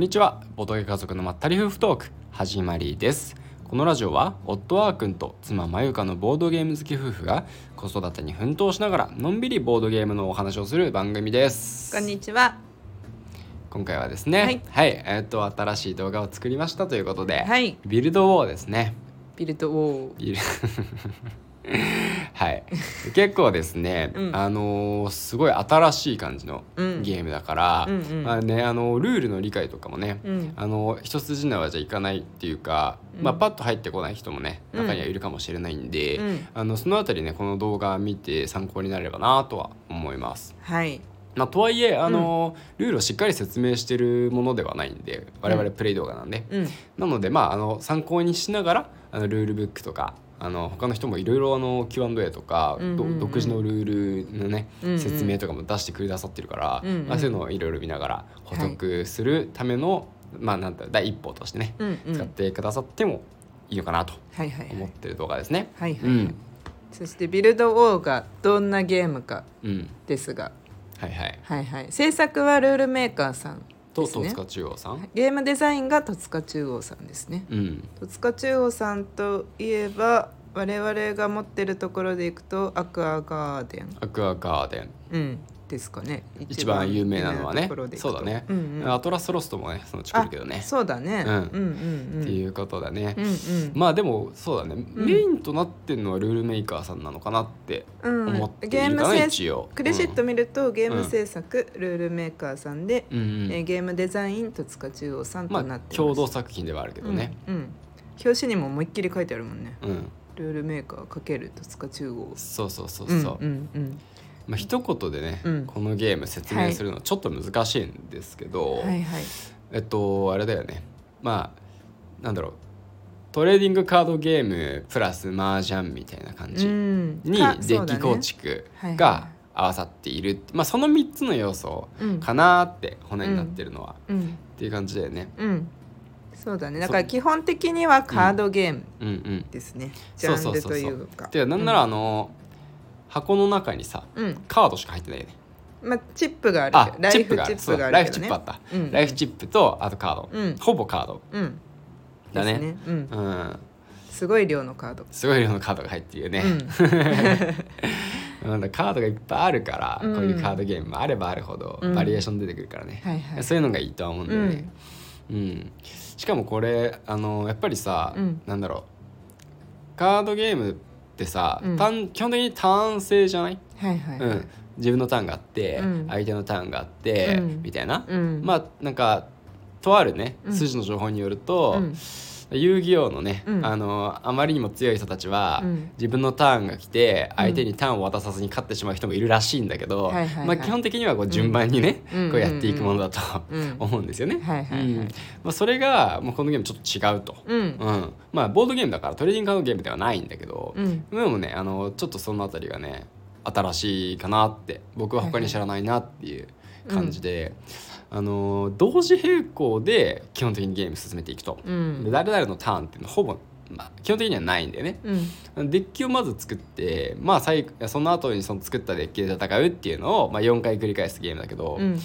んにちは。ボトゲ家族のまったり夫婦トーク始まりです。このラジオは夫ワー君と妻まゆかのボードゲーム好き夫婦が子育てに奮闘しながらのんびりボードゲームのお話をする番組です。こんにちは。今回はですねはい。えっ、と新しい動画を作りましたということで、はい。ビルドウォーですね。ビルドウォー。ビルはい。結構ですね、うん。あのーすごい新しい感じのうん。ゲームだから、うんうん。まあねあのルールの理解とかもね、うん。あの一筋縄じゃいかないっていうか、うん。まあ、パッと入ってこない人もねうん中にはいるかもしれないんで、うん。あのそのあたりねこの動画見て参考になればなとは思います。はい。まあ、とはいえあの、ルールをしっかり説明してるものではないんで我々プレイ動画なんで、うん。なのでまああの参考にしながらあのルールブックとかあの他の人もいろいろあの Q&A とか、うんうんうんど独自のルールのね、うんうん説明とかも出してくださってるから、うんうんまあ、そういうのをいろいろ見ながら補足するための、まあなんだ第一歩としてね、うんうん。使ってくださってもいいのかなとはいはいはい。思ってる動画ですね。はいはい、うんそしてビルドウォーがどんなゲームかうんですが、はいはい。はいはい。制作はルールメーカーさん。と戸塚中央さん？ゲームデザインが戸塚中央さんですね。うん。戸塚中央さんといえば我々が持ってるところでいくとアクアガーデン、アクアガーデン。うん、ですかね。一番有名なのはね。そうだね、うんうん、アトラスロストもねそのうち来るけどね。あそうだね。うん。うんうんうん。っていうことだね。うんうん。まあでもそうだね、ん。メインとなってるのはルールメーカーさんなのかなってうん。思っているかな、ゲーム制一応。クレジットうん見ると、ゲーム制作、ルールメーカーさんで、うん。うんえーゲームデザイン戸塚中央さんまあとなってます、共同作品ではあるけどね。うん、うん表紙にも思いっきり書いてあるもんね。うん、ルールメーカーかける戸塚中央。そうそうそうう。んそう、うんうんまあ一言でね、うん。このゲーム説明するのちょっと難しいんですけど、はいはい。えっとあれだよね。まあなんだろう。トレーディングカードゲームプラス麻雀みたいな感じうん。にかデッキ構築が合わさっている、まあその3つの要素うん。かなって骨になってるのは、うん。っていう感じだよね。うん。そうだね。だから基本的にはカードゲームうん。うんですね、ジそうャンルとそう。そうそういうか。てかなんならあの、箱の中にさうん、カードしか入ってないよね。まあチップがあるライフチップがあるライフチップあった、うん。ライフチップとあとカード、うん。ほぼカード。うん。だね。ですうん。うん。すごい量のカード。すごい量のカードが入ってるよね、うん。なんだカードがいっぱいあるから、うん。こういうカードゲームもあればあるほどうん。バリエーション出てくるからね、はいはい。そういうのがいいとは思うんだよね、うん。しかもこれあのやっぱりさ、うん。なんだろう。カードゲームってさ、うん。ターン基本的にターン制じゃない、はいはいはい。うん、自分のターンがあって、うん。相手のターンがあって、うん。みたいな、うん。まあなんかとあるねうん。筋の情報によると、うん遊戯王のね、うん。あのあまりにも強い人たちは、うん。自分のターンが来て相手にターンを渡さずに勝ってしまう人もいるらしいんだけど、はいはいはい。まあ、基本的にはこう順番にね、うん。こうやっていくものだと、うん。思うんですよね。はいはいはい。うん。まあ、それがもうこのゲームちょっと違うと。うん。うん。まあボードゲームだからトレーディングカードゲームではないんだけど、うん。でもねあのちょっとそのあたりがね新しいかなって僕は他に知らないなっていう感じで、あの同時並行で基本的にゲーム進めていくと、うん。で誰々のターンっていうのはほぼ、まあ、基本的にはないんだよね。うん。デッキをまず作って、まあ、最その後にその作ったデッキで戦うっていうのを、まあ、4回繰り返すゲームだけど、うん。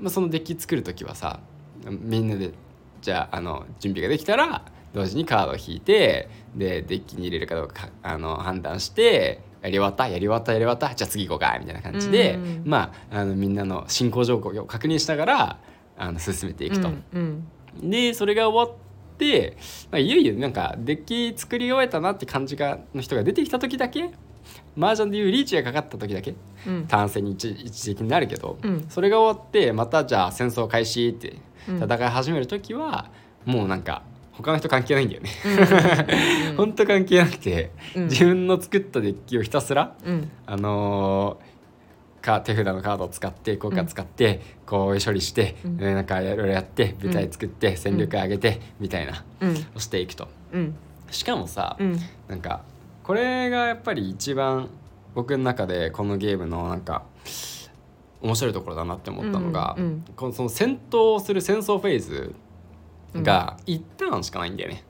まあ、そのデッキ作る時はさみんなでじゃああの準備ができたら同時にカードを引いてでデッキに入れるかどうかあの判断してやり終わったやり終わったやり終わったじゃあ次行こうかみたいな感じで、うん。まああのみんなの進行状況を確認しながらあの進めていくと。うんでそれが終わって、まあ、いよいよなんかデッキ作り終えたなって感じがの人が出てきた時だけ麻雀でいうリーチがかかった時だけうん。単線に一一時的になるけど、うん。それが終わってまたじゃあ戦争開始ってうん。戦い始める時は、もうなんか他の人関係ないんだよね。うん。本当関係なくて、うん。自分の作ったデッキをひたすら、うん。あのーか手札のカードを使って効果使って、こう処理して、うん。えーなんかいろいろやって舞台作って、戦力上げてみたいな、うん。をしていくと。うん。しかもさ、うん。なんかこれがやっぱり一番僕の中でこのゲームのなんか面白いところだなって思ったのが、うん。うん。このその戦闘をする戦争フェーズが一ターンしかないんだよね。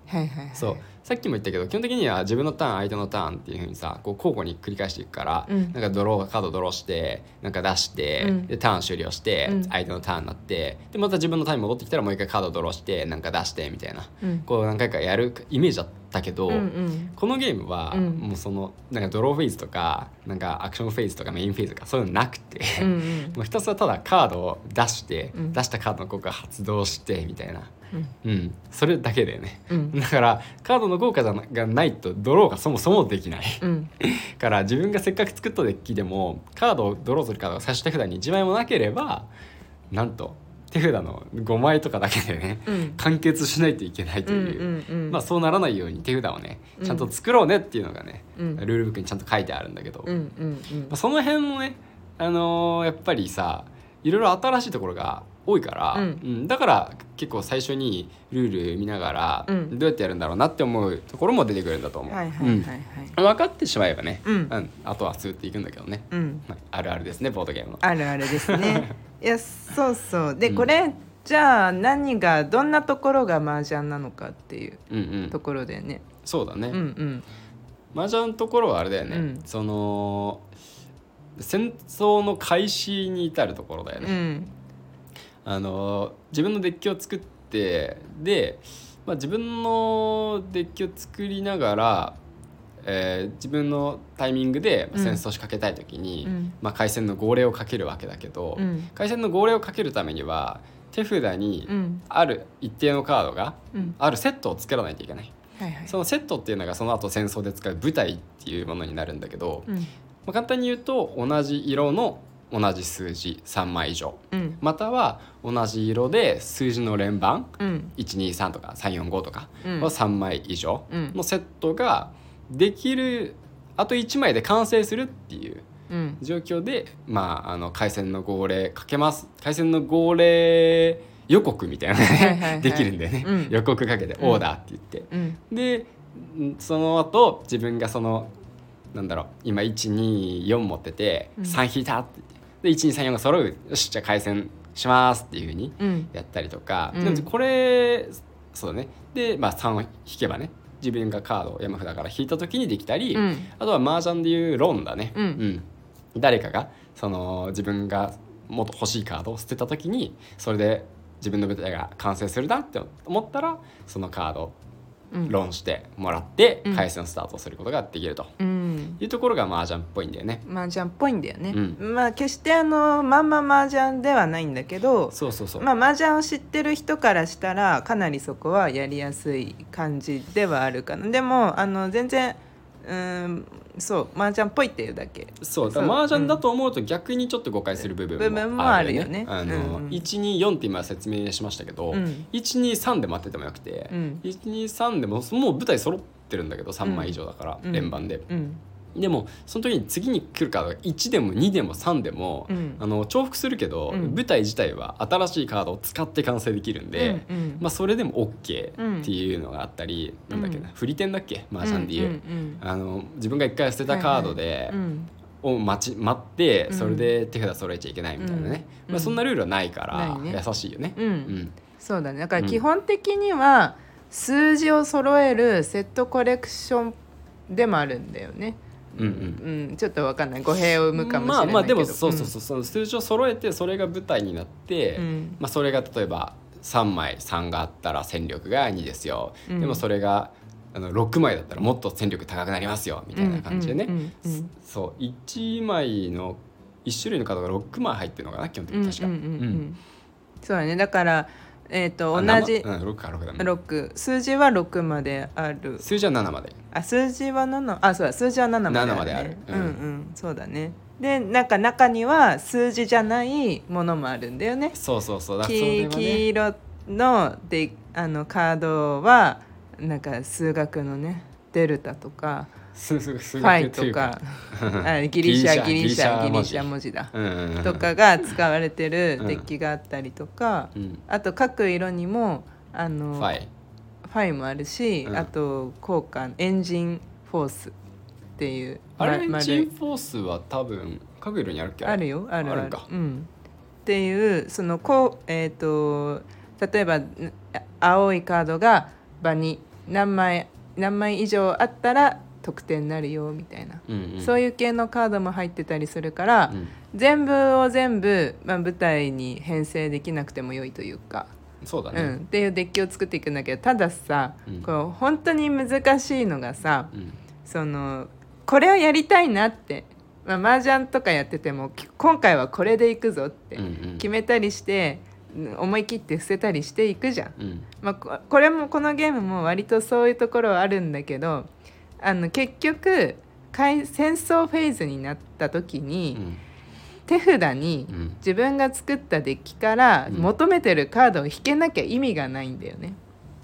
そう。さっきも言ったけど基本的には自分のターン相手のターンっていうふうにさこう交互に繰り返していくから、うん。なんかドローカードドローしてなんか出して、うん。でターン終了して、うん。相手のターンになってでまた自分のターンに戻ってきたらもう一回カードドローしてなんか出してみたいな。うん。こう何回かやるイメージだったけど、うんうん。このゲームはうん。もうそのなんかドローフェーズとかなんかアクションフェーズとかメインフェーズとかそういうのなくて、もうひたすらただカードを出して、うん。出したカードの効果発動してみたいな、うん。うん、それだけだよね。うん。だからカードの効果がないとドローがそもそもできない。うん。から自分がせっかく作ったデッキでもカードをドローするカードが最終手札に1枚もなければなんと手札の5枚とかだけでねうん。完結しないといけないとうんいう、うんうんまあそうならないように手札をねうん。ちゃんと作ろうねっていうのがね、うん。ルールブックにちゃんと書いてあるんだけど、うんうんうん。まあ、その辺もね、あのーやっぱりさいろいろ新しいところが多いから、うん。うん。だから結構最初にルール見ながら、うん。どうやってやるんだろうなって思うところも出てくるんだと思う。はいはいはいはい。うん。分かってしまえばね、うん。あとはスーっていくんだけどね、うん。まあ、あるあるですねボードゲームの。あるあるですね いやそうそう。で、うん。これじゃあ何がどんなところが麻雀なのかっていううんうん。と、ころだよね。そうだね、うんうん。麻雀のところはあれだよね、うん。その戦争の開始に至るところだよね。うん。あの自分のデッキを作ってで、まあ、自分のデッキを作りながら、えー自分のタイミングでうん。戦争を仕掛けたい時に、うん。まあ、回戦の号令をかけるわけだけど、うん。回戦の号令をかけるためには手札にうん。ある一定のカードがうん。あるセットを作らないといけない。はいはい。そのセットっていうのがその後戦争で使う舞台っていうものになるんだけど、うん。まあ、簡単に言うと同じ色の同じ数字3枚以上。うん。または同じ色で数字の連番うん。123とか345とかうん。を3枚以上うん。のセットができるあと1枚で完成するっていううん。状況で、まあ、あの回線の号令かけます。回線の号令予告みたいなね。できるんだよね、うん。予告かけて「うん。オーダー」って言って、うん。でんその後自分がそのなんだろう今124持っててうん。3引いたって言って。で1234が揃う。よしじゃあ回線しますっていうふうにうん。やったりとか、うん。これそうだね。で、まあ、3を引けばね自分がカードを山札から引いた時にできたり、うん。あとは麻雀でいうロンだね、うん。誰かがその自分がもっと欲しいカードを捨てた時にそれで自分の舞台が完成するなって思ったらそのカードをうん。ローンしてもらってうん。回線スタートすることができると。うん。いうところが麻雀っぽいんだよね。麻雀っぽいんだよね、うまあ決してあのまんま麻雀ではないんだけどそうそうそう。まあ麻雀を知ってる人からしたらかなりそこはやりやすい感じではあるかな。でもあの全然うーんそう麻雀っぽいっていうだけ。そうだ麻雀だと思うと逆にちょっと誤解する部分もあるよね。あの、うんうん。124って今説明しましたけど、うん。123で待っててもよくて、うん。123でももう舞台揃ってるんだけど3枚以上だから、うん。連番で。うんでもその時に次に来るカードが1でも2でも3でも、うん。あの重複するけど、うん。舞台自体は新しいカードを使って完成できるんで、うんうん。まあ、それでも OK うん。っていうのがあったり、なんだっけなうん。振り点だっけ？麻雀でいう、うんうん。あの自分が一回捨てたカードで、うんを待ち待ってうん。それで手札揃えちゃいけないみたいなね、うん。まあ、そんなルールはないから優しいよね。うん。うん。そうだね。だから基本的には数字を揃えるセットコレクションでもあるんだよね。うんうん。うん、ちょっとわかんない。語弊を生むかもしれないけど。まあまあでもそうそうそう。その数字を揃えてそれが舞台になって、うん。まあ、それが例えば3枚3があったら戦力が2ですよ、うん。でもそれがあの6枚だったらもっと戦力高くなりますよみたいな感じでね、うんうんうんそう。1枚の1種類のカードが6枚入ってるのかな基本的に確か。そうだね。だから、えー、とあ同じ生うん、6か6だね。6数字は6まである。数字は7まで。あ数字は7あそうだ数字は7まである、ね、7まである。うん。うんうん。そうだね。でなんか中には数字じゃないものもあるんだよね。そうそうそう。だ黄はね。黄色のであのカードはなんか数学のねデルタとかファイ学とか。あギリシャギリシャギリシャ文文字だ。うんうんうん。とかが使われてるデッキがあったりとか、うん。あと各色にもあのファイ。ファイもあるし、うん。あと効果エンジンフォースっていうあれまチンフォースは多分各色にあるっけ？あるよあるある。うん、っていうそのこうえっ、と例えばん青いカードが場に何枚何枚以上あったら得点になるよみたいな、うんうん。そういう系のカードも入ってたりするから、うん。全部を全部、まあ、舞台に編成できなくても良いというか、そうだね。うん、っていうデッキを作っていくんだけどたださ、うん。こう本当に難しいのがさうん。そのこれをやりたいなって、まあ、麻雀とかやっててもき今回はこれでいくぞってうんうん。決めたりして、うん思い切って伏せたりしていくじゃん。うん。まあ、ここれもこのゲームも割とそういうところはあるんだけどあの結局開戦争フェーズになった時うに、ん。手札にうん。自分が作ったデッキからうん。求めてるカードを引けなきゃ意味がないんだよね。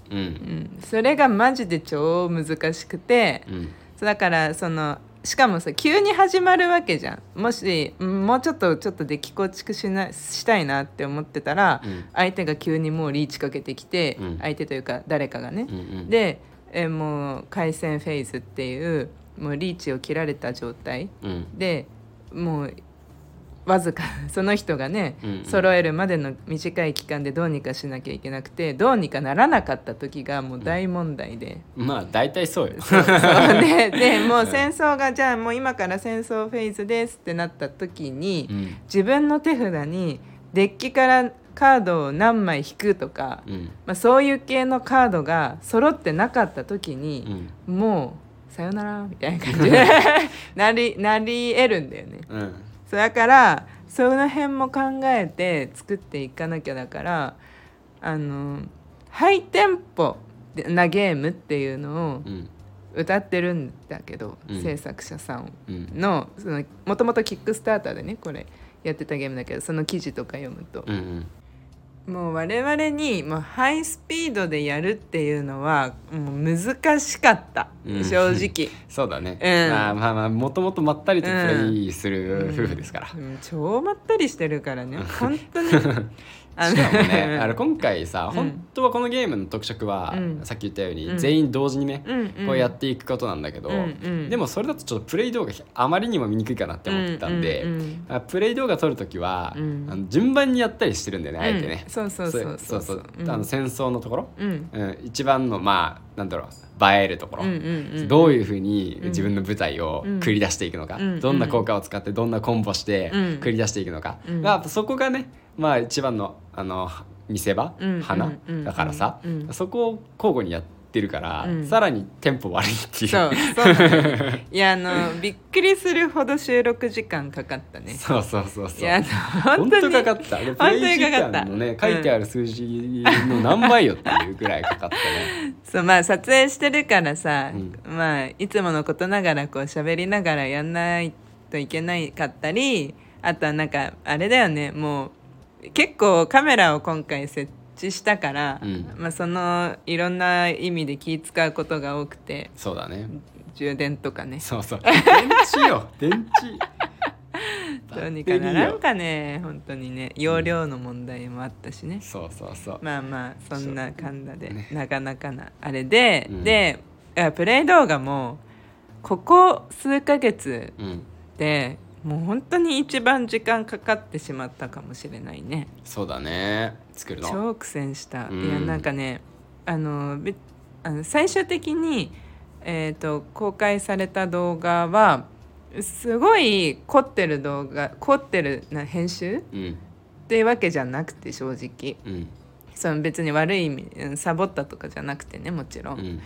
ううん。ん、それがマジで超難しくてうん。だからそのしかもさ急に始まるわけじゃん。もしうんもうちょっとちょっとデッキ構築しなしたいなって思ってたら、うん。相手が急にもうリーチかけてきて、うん。相手というか誰かがね、うんうん。でえもう回戦フェーズっていうもうリーチを切られた状態。うん。でもうわずか その人がね、うんうん。揃えるまでの短い期間でどうにかしなきゃいけなくてどうにかならなかった時がもう大問題で。まあ大体そうよ。そう ででもう戦争がじゃあもう今から戦争フェーズですってなった時に、うん。自分の手札にデッキからカードを何枚引くとか、うん。まあ、そういう系のカードが揃ってなかった時うに、ん。もうさよならみたいな感じで なりなり得るんだよね。うん。そうだからその辺も考えて作っていかなきゃだからあのハイテンポなゲームっていうのをうん。歌ってるんだけど、うん。制作者さんうん。のそのもともとキックスターターでねこれやってたゲームだけどその記事とか読むと。う、んもう我々にもうハイスピードでやるっていうのはもう難しかった、うん。正直。そうだね、うん。まあまあまあもともとまったりとプレイする夫婦ですから、うん。超まったりしてるからね。本当に。あしかもねあの今回さ、うん。本当はこのゲームの特色は、うん。さっき言ったように、うん。全員同時にね、うんうん。こうやっていくことなんだけど、うんうん。でもそれだとちょっとプレイ動画あまりにも見にくいかなって思ってたんで、うんうんプレイ動画撮るときは、うん。あの順番にやったりしてるんだよねあえてね。うん、そうそうそうそうそう。うんあの戦争のところ、うん。うん、一番のまあなんだろう映えるところ、うんうんうんどういうふうに自分の舞台をうん。繰り出していくのか、うんどんな効果を使ってどんなコンボしてうん。繰り出していくのか、うん。まあ、そこがね、まあ、一番のあの見せ場、うん。花、うんだからさ、うんそこを交互にやってるから、うん。さらにテンポ悪いっていう。そうそうなのいやあのびっくりするほど収録時間かかったね。そうそうそうそう。いや本当に。かかった。でプ本当レイ時にかかった。間のね書いてある数字の何倍よっていうぐらいかかったね。そうまあ撮影してるからさ、うん。まあいつものことながらこう喋りながらやんないといけないかったりあとはなんかあれだよねもう結構カメラを今回設置したから、うん。まあ、そのいろんな意味で気使うことが多くてそうだね。充電とかね。そうそう。電池よ。電池。どうにかならんかね本当にね。容量の問題もあったしね、そうそうそう。まあまあそんな感じで、ね。なかなかなあれで、うん。でプレイ動画もここ数ヶ月うん。でもう本当に一番時間かかってしまったかもしれないね。そうだね。作るの。超苦戦した、うん。いやなんかねあのべあの最終的に、えー、と公開された動画はすごい凝ってる動画凝ってるな編集っうん。ていうわけじゃなくて正直。うん。その別に悪い意味うんサボったとかじゃなくてねもちろ、うんん。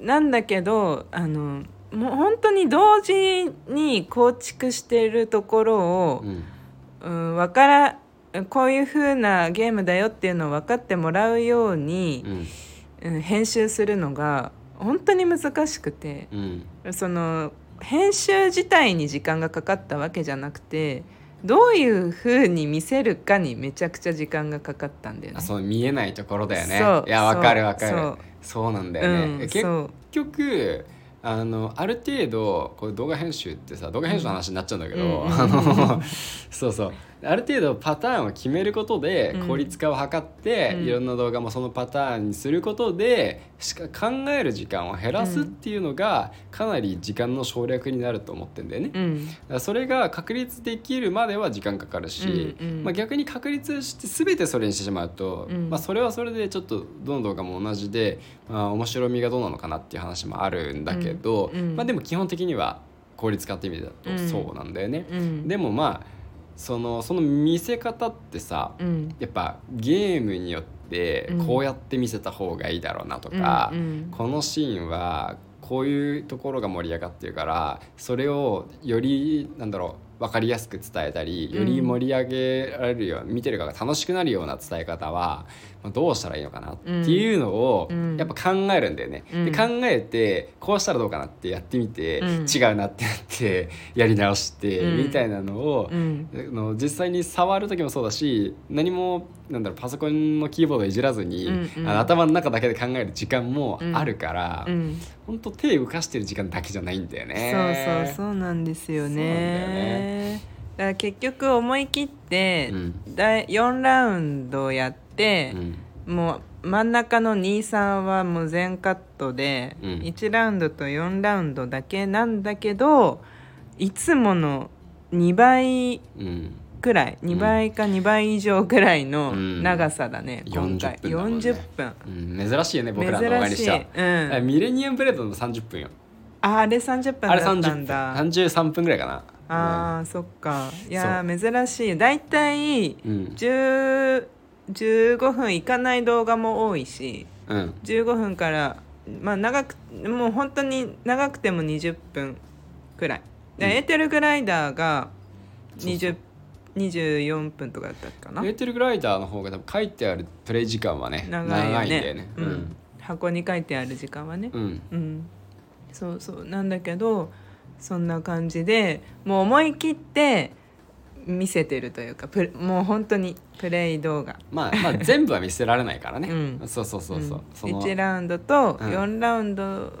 なんだけどあのもう本当に同時に構築しているところをう、ん。うん、わからこういう風なゲームだよっていうのを分かってもらうようにう、ん。うん、編集するのが本当に難しくてうん。その編集自体に時間がかかったわけじゃなくてどういう風に見せるかにめちゃくちゃ時間がかかったんだよね。あそう見えないところだよね。そういやわかるわかる。そうそう。なんだよね、うん、結局あのある程度こう動画編集ってさ動画編集の話になっちゃうんだけど、うんあのそうそうある程度パターンを決めることでうん。効率化を図って、うん。いろんな動画もそのパターンにすることでしか考える時間を減らすっていうのがかなり時間の省略になると思ってんだよね。うん。それが確立できるまでは時間かかるし、うんうん。まあ、逆に確立して全てそれにしてしまうと、うん。まあ、それはそれでちょっとどの動画も同じで、まあ、面白みがどうなのかなっていう話もあるんだけど、まあ、でも基本的には効率化って意味だとそうなんだよね。うん。でもまあそのその見せ方ってさ、うん。やっぱゲームによってうん。こうやって見せた方がいいだろうなとか、うんうん。このシーンはこういうところが盛り上がってるからそれをよりなんだろう分かりやすく伝えたりより盛り上げられるよう、見てる側が楽しくなるような伝え方はまあどうしたらいいのかなっていうのをうん。やっぱ考えるんだよね。うん。で考えてこうしたらどうかなってやってみて、うん。違うなってなって やり直して、うん。みたいなのを、の実際に触る時もそうだし何もなんだろうパソコンのキーボードいじらずに、うんうん。頭の中だけで考える時間もあるから、うん。ほんと手動かしてる時間だけじゃないんだよね。そうそうそうなんですよね。だから結局思い切って、うん。第4ラウンドやってう、んもう真ん中の23はもう全カットで、うん。1ラウンドと4ラウンドだけなんだけどいつもの2倍うん。くらい2倍か2倍以上くらいのうん。長さだね、今回。40分ね。40分。うん。珍しいよね僕らの動画にしては。珍しい、うん。あミレニアムブレードの30分よ。ああれ30分あれだ。った30分。んだ33分ぐらいかな。あーそっか。いやー珍しい。大体うん。10 15分いかない動画も多いしうん。15分からまあ長くもう本当に長くても20分くらい。で、うん。エーテルグライダーがそうそう。20 24分とかだったかな。エーテルグライダーの方が多分書いてあるプレイ時間はね長いよね。んだよね。うん。箱に書いてある時間はね。うんうん、そうそう。なんだけどそんな感じでもう思い切って見せてるというかプレもう本当にプレイ動画。まあまあ全部は見せられないからね、うん。そうそうそうそう、ん。その1ラウンドとうん。4ラウンド、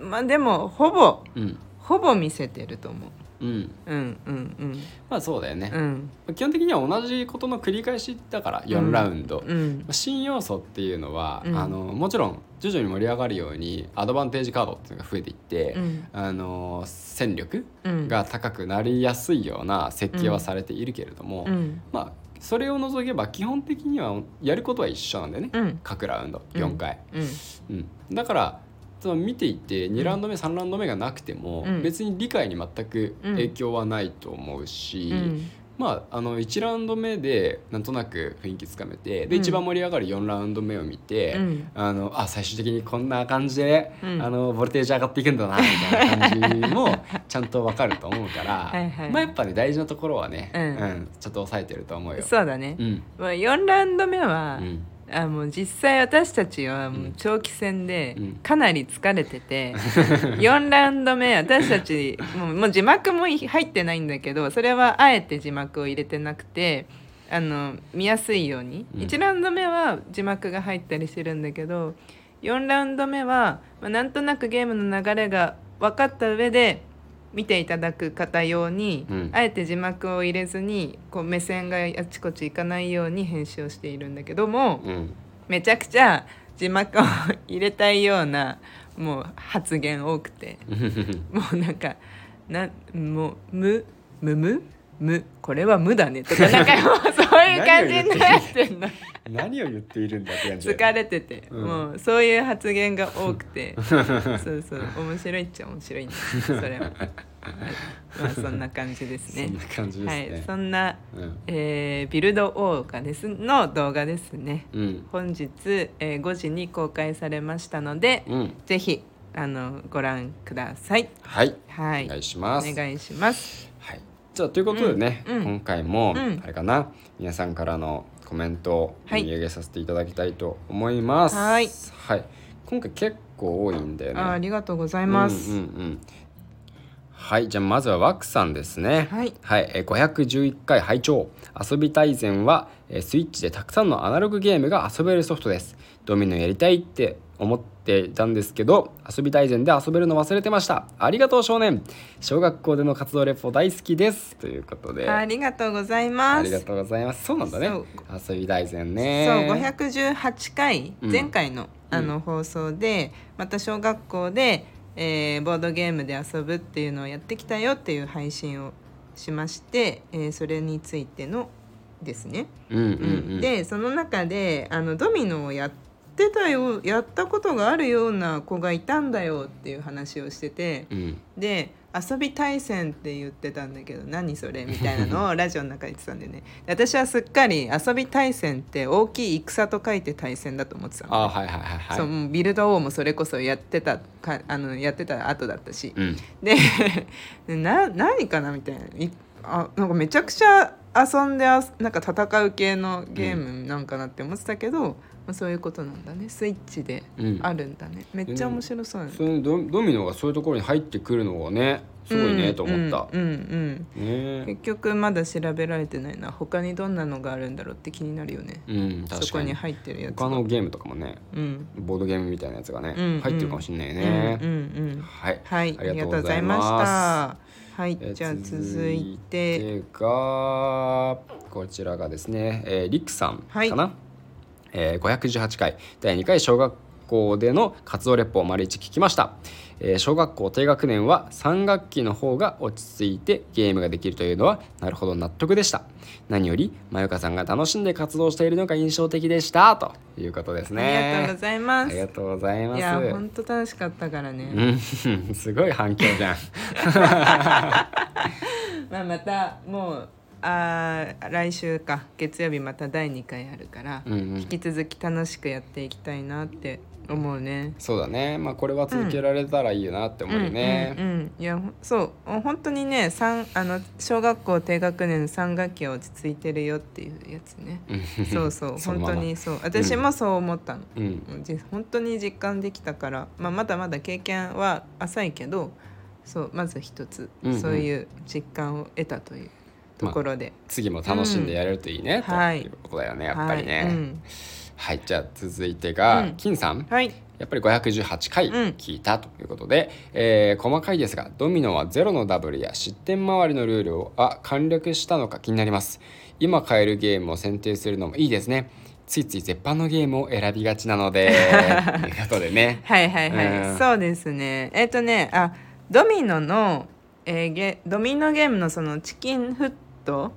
まあでもほぼうん。ほぼ見せてると思ううん。うんうんうん。まあそうだよね、うん。基本的には同じことの繰り返しだから4ラウンド、うん。新要素っていうのは、うん。あのもちろん徐々に盛り上がるようにアドバンテージカードっていうのが増えていって、うん。あの戦力うん。が高くなりやすいような設計はされているけれども、うん。まあそれを除けば基本的にはやることは一緒なんだよね、うん各ラウンドうん4回、うんうんだからその見ていって2ラウンド目、3ラウンド目がなくても、うん。別に理解に全く影響はないと思うし、うん。まああの1ラウンド目でなんとなく雰囲気つかめてで、うん。一番盛り上がる4ラウンド目を見て、うん。あのあ最終的にこんな感じで、うん。あのボルテージ上がっていくんだなみたいな感じも ちゃんとわかると思うからはいはい。まあやっぱね大事なところはね、うん。ちょっと抑えてると思うよ。そうだね。う、ん。まあ、4ラウンド目は、うんあもう実際私たちはもううん。長期戦でうん。かなり疲れてて、4ラウンド目私たちもうもう字幕も入ってないんだけどそれはあえて字幕を入れてなくてあの見やすいように、うん。1ラウンド目は字幕が入ったりしてるんだけど4ラウンド目は、まあ、なんとなくゲームの流れが分かった上で見ていただく方用に、うん。あえて字幕を入れずにこう目線があちこち行かないように編集をしているんだけども、うん。めちゃくちゃ字幕を入れたいようなもう発言多くて。もうなんかなもう「むむむむこれは無だね」とか なんかもうそういう感じになってんの。何を言っているんだって感じ疲れてて、うん。もうそういう発言が多くて。そうそう。面白いっちゃ面白いんですそれは、はい。まあそんな感じですね。そんな感じですね。はい。そんな、うん。えービルドオーガですの動画ですね。うん。本日、えー5時に公開されましたので、うん。ぜひあのご覧ください。はい、はい、お願いします。お願いします。はい、じゃあということでね、うんうん。今回も、うん。あれかな皆さんからのコメントをはい。読み上げさせていただきたいと思います。はい。はい。今回結構多いんだよね。あありがとうございます。うんうんうん。はいじゃあまずはワクさんですね。はい。はい、えー511回拝聴。遊び大全は、えースイッチでたくさんのアナログゲームが遊べるソフトです。ドミノやりたいって思ってていたんですけど遊び大全で遊べるの忘れてました。ありがとう少年。小学校での活動レポ大好きです。ということで。ありがとうございます。ありがとうございます。そうなんだね。遊び大全ね。そう518回うん。前回の,、あの放送でまた小学校で、えーボードゲームで遊ぶっていうのをやってきたよっていう配信をしまして、えーそれについてのですね。うんうんううん。ん、でその中であのドミノをやってたよやったことがあるような子がいたんだよっていう話をしててうん。で遊び対戦って言ってたんだけど何それみたいなのをラジオの中で言ってたんでね。で私はすっかり遊び対戦って大きい戦と書いて対戦だと思ってたの、あはいはいはいはい。そうもうビルド王もそれこそやってたかあのやってた後だったし、うん。でな何かなみたいな。いあなんかめちゃくちゃ遊んであなんか戦う系のゲームなんかなって思ってたけど、まあ、そういうことなんだね。スイッチでうん。あるんだね、めっちゃ面白そうそのドドミノがそういうところに入ってくるのがねすごいねと思った、うんうんうん。ね。結局まだ調べられてないな。他にどんなのがあるんだろうって気になるよね。うんそこに入ってるやつが。他のゲームとかもねうん。ボードゲームみたいなやつがね、うん入ってるかもしれないね、うんうんうん。はい。はい。ありがとうございます。はい。えーじゃあ続いて。続いてがこちらがですね、えーリックさんかな、はいえー518回。第2回小学校での活動レポを丸一聞きました、えー小学校低学年は3学期の方が落ち着いてゲームができるというのはなるほど納得でした。何よりまゆかさんが楽しんで活動しているのが印象的でした。ということですね。ありがとうございます。ありがとうございます。いや本当楽しかったからね、うん。すごい反響じゃん。まあまたもうあー来週か月曜日また第2回あるから、うんうん。引き続き楽しくやっていきたいなって思うね。そうだね。まあこれは続けられたらいいよなって思うよね、うん。うんうんいやほそう。本当にね三あの小学校低学年3学期は落ち着いてるよっていうやつね。うん。そうそう。本当にそう。私もそう思ったの、うん。本当に実感できたから、まあ、まだまだ経験は浅いけどそうまず一つ、うんうん。そういう実感を得たというところで、次も楽しんでやれるといいね、うん。はい。ということだよねやっぱりね。はいうん。はい、じゃあ続いてが、うん。金さん。はい。やっぱり518回うん。聞いたということで、えー細かいですがドミノはゼロのダブルや失点周りのルールをあ簡略したのか気になります。今買えるゲームを選定するのもいいですね。ついつい絶版のゲームを選びがちなので ということでね。はいはいはい、うん。そうですね。えっ、とねあドミノの、えーゲドミノゲームのそのチキンフット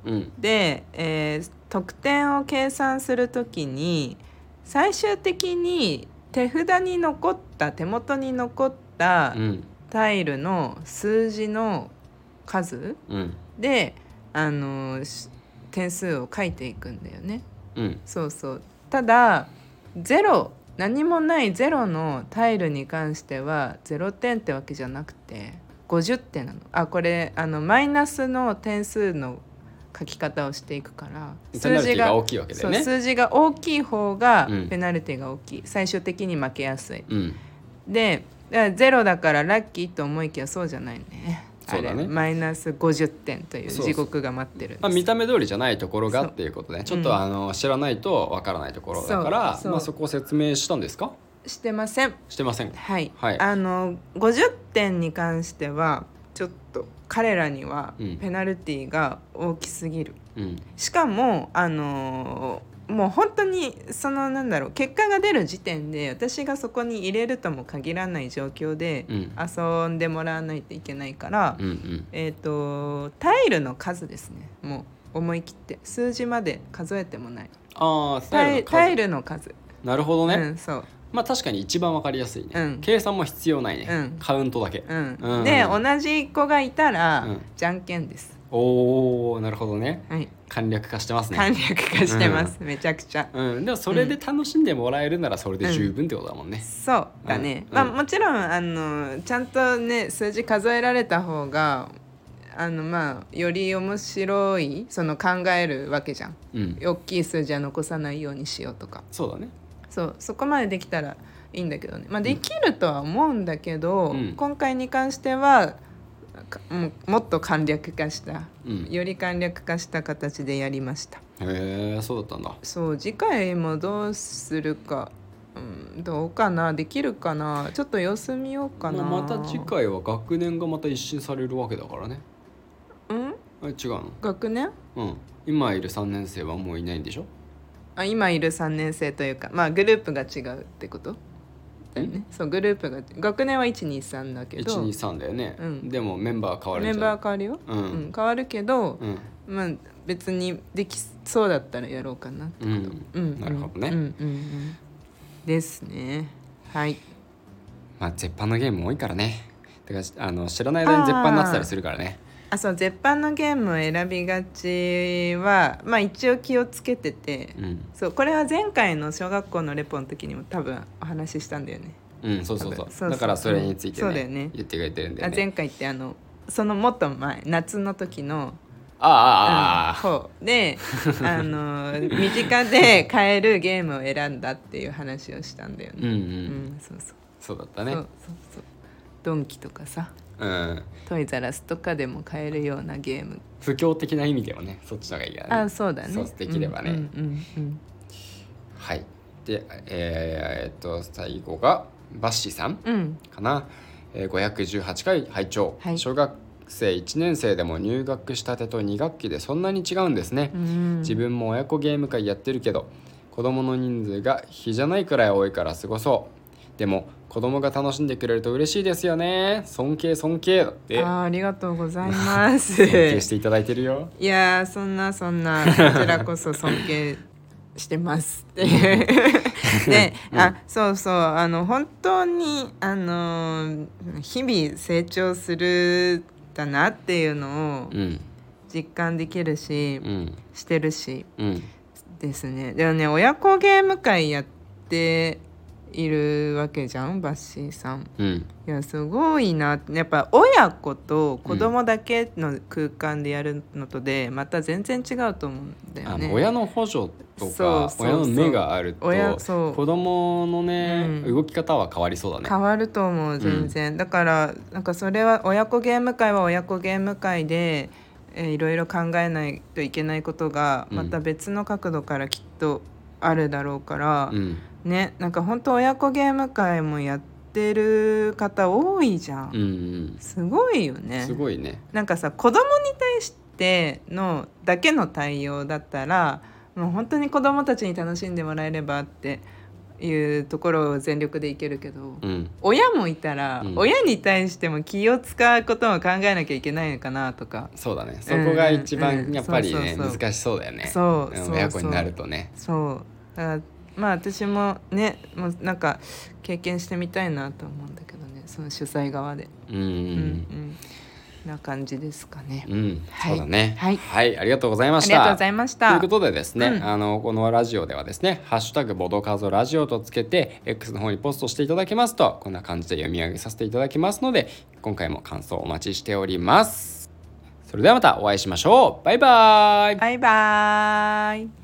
うん。で、えー得点を計算するときに最終的に手札に残った手元に残ったうん。タイルの数字の数うん。であのし点数を書いていくんだよね。うん。そうそう。ただゼロ何もないゼロのタイルに関しては0点ってわけじゃなくて50点なの。あこれあのマイナスの点数の書き方をしていくからペナルティが大きいわけだよね。数字が大きい方がうん。ペナルティが大きい、最終的に負けやすい。うん。でゼロだからラッキーと思いきやそうじゃないね。そうだね。マイナス50点という地獄が待ってるまあ、見た目通りじゃないところがっていうことでちょっうんとあの知らないとわからないところだからそまあ、そこを説明したんですか？してません。してません。はい、はい。あの50点に関してはちょっと彼らにはうん。ペナルティーが大きすぎる、うん。しかもあのもう本当にそのなんだろう結果が出る時点で私がそこに入れるとも限らない状況でうん。遊んでもらわないといけないから、うんうん。えっ、とタイルの数ですね。もう思い切って。数字まで数えてもない。ああタイタイルの数。なるほどね、うんそうまあ確かに一番わかりやすいね、うん。計算も必要ないね、うん。カウントだけ、で同じ子がいたら、うん。じゃんけんです。おおなるほだね。はい。簡略化してますね。簡略化してます、めちゃくちゃ。うん、でもそれで楽しんでもらえるならそれで十分ってことだもんね、そうだね、うん。まあもちろんあのちゃんとね数字数えられた方があのまあより面白いその考えるわけじゃん。うん。大きい数字は残さないようにしようとか。そうだねそうそこまでできたらいいんだけどね。まあできるとは思うんだけど、うん。今回に関してはかもうもっと簡略化したうん。より簡略化した形でやりました。へえそうだったんだ。そう次回もどうするかうん、どうかな？できるかな？ちょっと様子見ようかな、まあまた次回は学年がまた一新されるわけだからね。うん？あ違うの？学年？うん。今いる3年生はもういないんでしょ？あ今いる3年生というかまあグループが違うってこと？だよね。そうグループが学年は123だけど。123だよね、うん。でもメンバー変わるメンバー変わるよ、うん。うん変わるけど、うん。まあ別にできそうだったらやろうかなってこと。うん。うん。なるほどね。うん。うん。うん。ですね。はい。まあ絶版のゲーム多いからね。だからあの知らない間に絶版になってたりするからねあそう絶版のゲームを選びがちはまあ一応気をつけてて、うん。そうこれは前回の小学校のレポの時にも多分お話ししたんだよね。うんそうそうそう。だからそれについてね,、そうだよね。言ってくれてるんだよね。あ前回ってあのそのもっと前夏の時のあああああ方であの 身近で買えるゲームを選んだっていう話をしたんだよね。うんうん、うん、そうそう。そうだったね。そうそうそう。ドンキとかさうん。トイザラスとかでも買えるようなゲーム。不況的な意味ではねそっちの方がいいからね。あそうだね。そうできればね。うんうんうんはい。でえー、えっと最後がバッシーさんうん、うんかな、えー、518回拝聴、はい。小学生1年生でも入学したてと2学期でそんなに違うんですね、うん。自分も親子ゲーム会やってるけど子供の人数が比じゃないくらい多いからすごそうでも子供が楽しんでくれると嬉しいですよね。尊敬尊敬。だってあーありがとうございます。尊敬していただいてるよ。いやーそんなそんな こちらこそ尊敬してますって。いうで、あそうそう。あの本当にあの日々成長するだなっていうのをうん。実感できるし、うん。してるしうん。ですね。でもね親子ゲーム会やっているわけじゃんバッシーさん。うん。いやすごいな。やっぱ親子と子供だけの空間でやるのとでまた全然違うと思うんだよね。あの親の補助とそうか親の目があると親そう。子供のね、うん。動き方は変わりそうだね。変わると思う全然、だからなんかそれは親子ゲーム会は親子ゲーム会で、えーいろいろ考えないといけないことがうん。また別の角度からきっとあるだろうから、うんねなんか本当親子ゲーム会もやってる方多いじゃん、うんうん。すごいよね。すごいね。なんかさ子供に対してのだけの対応だったらもう本当に子供たちに楽しんでもらえればっていうところを全力でいけるけど、うん。親もいたら、うん。親に対しても気を使うことも考えなきゃいけないのかなとか。そうだね。そこが一番やっぱりね難しそうだよね。そう親子になるとね。そう。だからまあ私もねもうなんか経験してみたいなと思うんだけどねその主催側で。うんうんうんうんな感じですかね。うん、そうだね。はいありがとうございました。ありがとうございました。ということでですね、うんあのこのラジオではですね「ハッシュタグボドカードラジオ」とつけて X の方にポストしていただきますとこんな感じで読み上げさせていただきますので今回も感想お待ちしておりますそれではまたお会いしましょうバイバイバイバーイ。